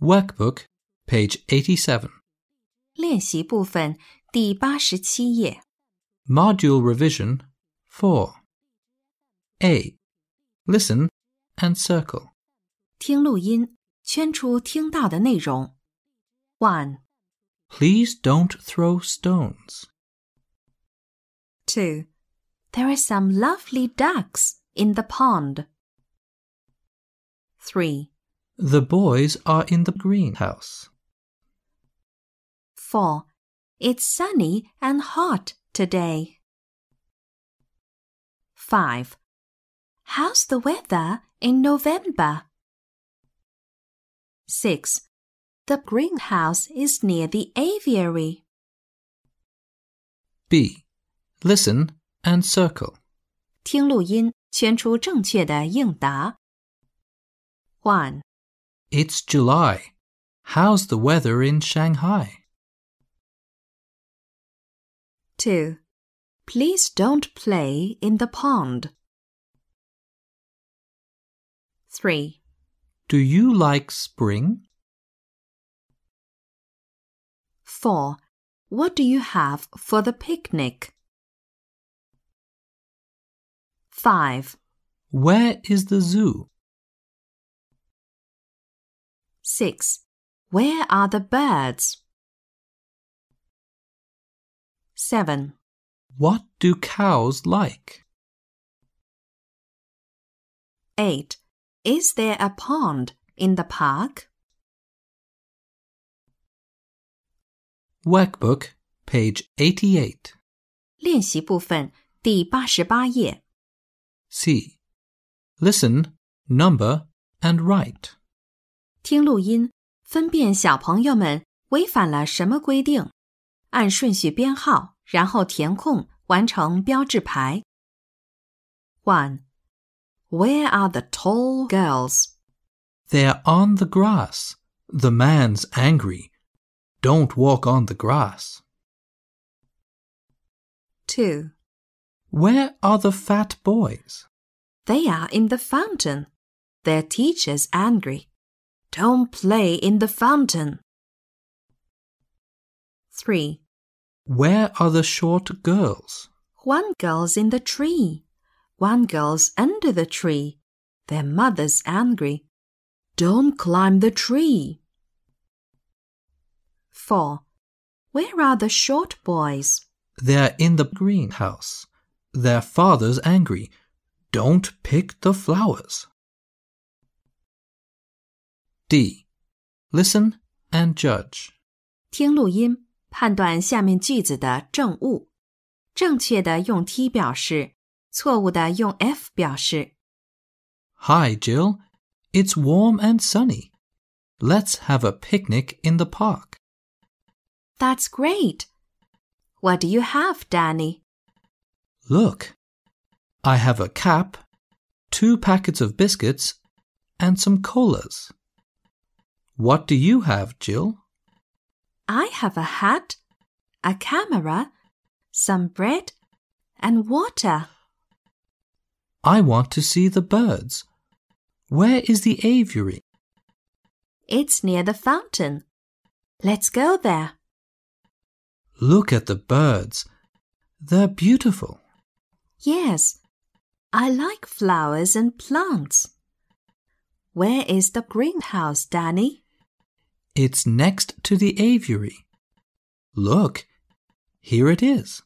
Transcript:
Workbook, page 87. 练习部分第八十七页。 Module Revision 4. A. Listen and circle. 听录音，圈出听到的内容。One, Please don't throw stones. two. There are some lovely ducks in the pond. Three, The boys are in the greenhouse. four. It's sunny and hot today. Five. How's the weather in November? Six. The greenhouse is near the aviary. B. Listen and circle. 听录音，圈出正确的应答。One, It's July. How's the weather in Shanghai? two. Please don't play in the pond. Three, Do you like spring? four. What do you have for the picnic? Five, Where is the zoo? six. Where are the birds? Seven, What do cows like? eight. Is there a pond in the park? Workbook, page 88. 练习部分第八十八页。 C. Listen, number, and write. 听录音，分辨小朋友们违反了什么规定，按顺序编号，然后填空，完成标志牌。One. Where are the tall girls? They're on the grass. The man's angry. Don't walk on the grass. Two. Where are the fat boys? They are in the fountain. Their teacher's angry. Don't play in the fountain. Three. Where are the short girls? One girl's in the tree. One girl's under the tree. Their mother's angry. Don't climb the tree. 4. Where are the short boys? They're in the greenhouse. Their father's angry. Don't pick the flowers. D. Listen and judge. 听录音，判断下面句子的正误。正确的用 T 表示，错误的用 F 表示。 Hi, Jill. It's warm and sunny. Let's have a picnic in the park. That's great. What do you have, Danny? Look, I have a cap, two packets of biscuits, and some colas. What do you have, Jill? I have a hat, a camera, some bread, and water. I want to see the birds. Where is the aviary? It's near the fountain. Let's go there. Look at the birds. They're beautiful. Yes, I like flowers and plants. Where is the greenhouse, Danny? It's next to the aviary. Look, here it is.